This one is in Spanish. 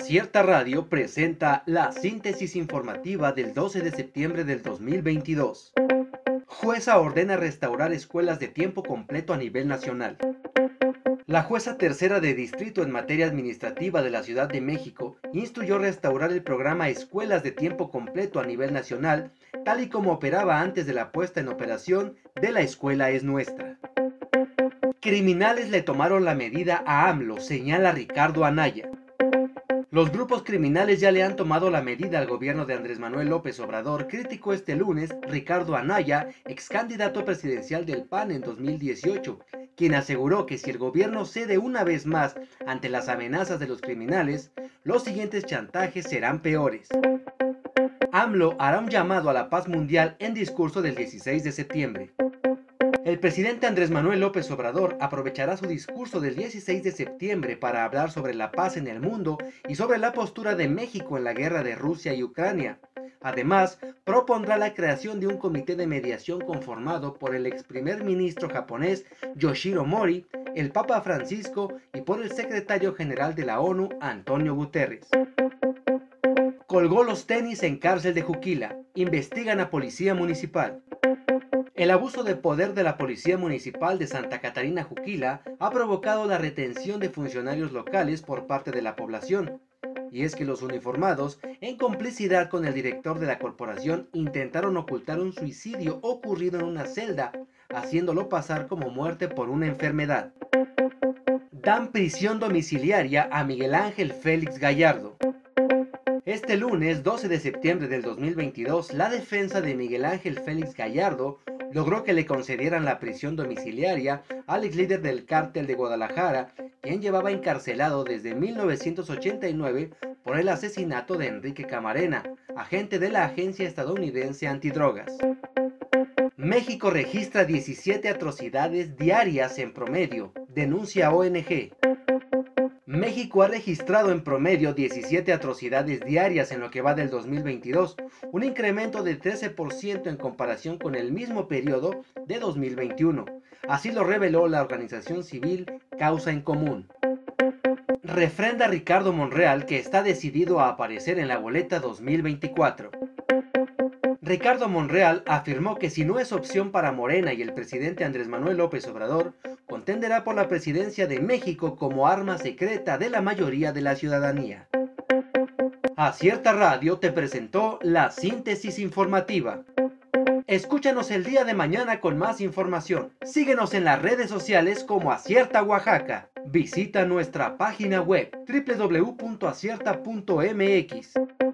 Acierta Radio presenta la síntesis informativa del 12 de septiembre del 2022. Jueza ordena restaurar escuelas de tiempo completo a nivel nacional. La jueza tercera de distrito en materia administrativa de la Ciudad de México instruyó restaurar el programa Escuelas de Tiempo Completo a nivel nacional, tal y como operaba antes de la puesta en operación de la Escuela es Nuestra. Criminales le tomaron la medida a AMLO, señala Ricardo Anaya. Los grupos criminales ya le han tomado la medida al gobierno de Andrés Manuel López Obrador, criticó este lunes Ricardo Anaya, ex candidato presidencial del PAN en 2018, quien aseguró que si el gobierno cede una vez más ante las amenazas de los criminales, los siguientes chantajes serán peores. AMLO hará un llamado a la paz mundial en discurso del 16 de septiembre. El presidente Andrés Manuel López Obrador aprovechará su discurso del 16 de septiembre para hablar sobre la paz en el mundo y sobre la postura de México en la guerra de Rusia y Ucrania. Además, propondrá la creación de un comité de mediación conformado por el ex primer ministro japonés Yoshiro Mori, el Papa Francisco y por el secretario general de la ONU Antonio Guterres. Colgó los tenis en cárcel de Juquila. Investigan a policía municipal. El abuso de poder de la Policía Municipal de Santa Catarina Juquila ha provocado la retención de funcionarios locales por parte de la población. Y es que los uniformados, en complicidad con el director de la corporación, intentaron ocultar un suicidio ocurrido en una celda, haciéndolo pasar como muerte por una enfermedad. Dan prisión domiciliaria a Miguel Ángel Félix Gallardo. Este lunes 12 de septiembre del 2022, la defensa de Miguel Ángel Félix Gallardo logró que le concedieran la prisión domiciliaria al ex líder del cártel de Guadalajara, quien llevaba encarcelado desde 1989 por el asesinato de Enrique Camarena, agente de la Agencia Estadounidense Antidrogas. México registra 17 atrocidades diarias en promedio, denuncia ONG. México ha registrado en promedio 17 atrocidades diarias en lo que va del 2022, un incremento de 13% en comparación con el mismo periodo de 2021. Así lo reveló la organización civil Causa en Común. Refrenda Ricardo Monreal que está decidido a aparecer en la boleta 2024. Ricardo Monreal afirmó que si no es opción para Morena y el presidente Andrés Manuel López Obrador, contenderá por la presidencia de México como arma secreta de la mayoría de la ciudadanía. Acierta Radio te presentó la síntesis informativa. Escúchanos el día de mañana con más información. Síguenos en las redes sociales como Acierta Oaxaca. Visita nuestra página web www.acierta.mx.